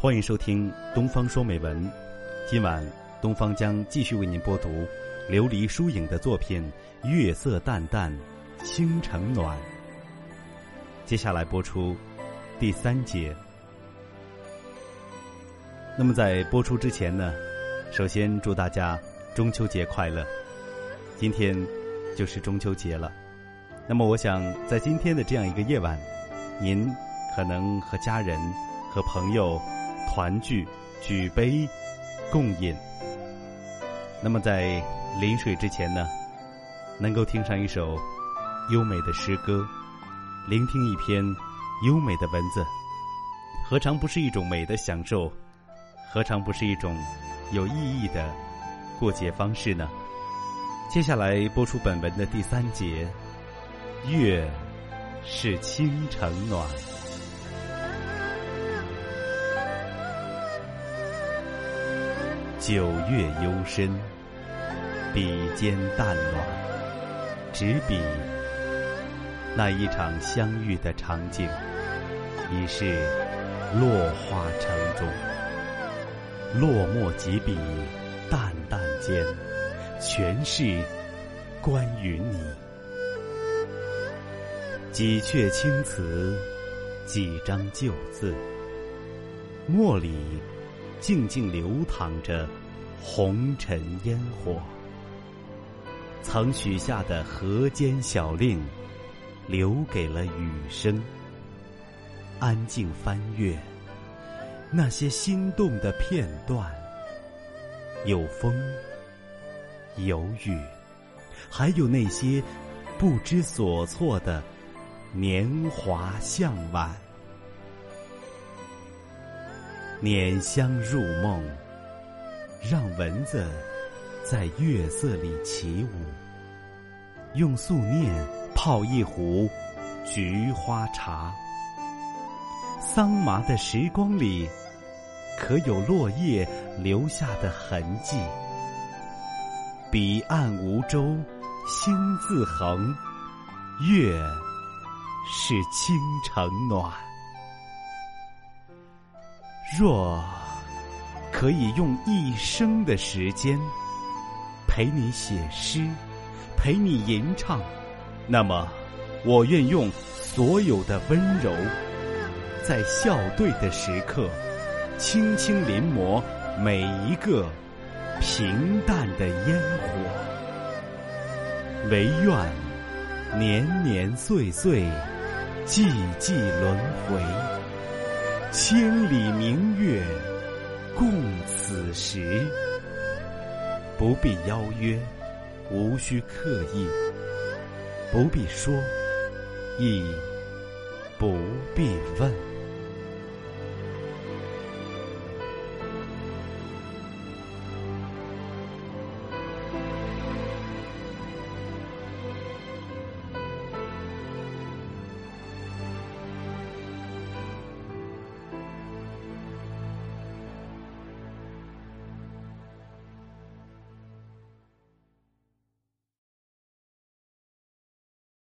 欢迎收听《东方说美文》。今晚，东方将继续为您播读琉璃疏影的作品《月色淡淡，星城暖》。接下来播出第三节。那么，在播出之前呢，首先祝大家中秋节快乐。今天就是中秋节了。那么，我想在今天的这样一个夜晚，您可能和家人、和朋友团聚、举杯共饮。那么，在临睡之前呢，能够听上一首优美的诗歌，聆听一篇优美的文字，何尝不是一种美的享受？何尝不是一种有意义的过节方式呢？接下来播出本文的第三节，月是倾城暖。九月幽深，笔尖淡暖，执笔那一场相遇的场景，已是落花城中。落墨几笔，淡淡间，全是关于你。几阙青词，几张旧字，墨里静静流淌着红尘烟火。曾许下的河间小令，留给了雨声。安静翻阅。那些心动的片段，有风，有雨，还有那些不知所措的年华向晚。碾香入梦，让蚊子在月色里起舞，用素念泡一壶菊花茶。桑麻的时光里，可有落叶留下的痕迹？彼岸无舟，星自横，月是倾城暖。若可以用一生的时间陪你写诗，陪你吟唱，那么我愿用所有的温柔。在校对的时刻，轻轻临摹每一个平淡的烟火。唯愿年年岁岁，季季轮回，千里明月共此时。不必邀约，无需刻意，不必说，亦不必问。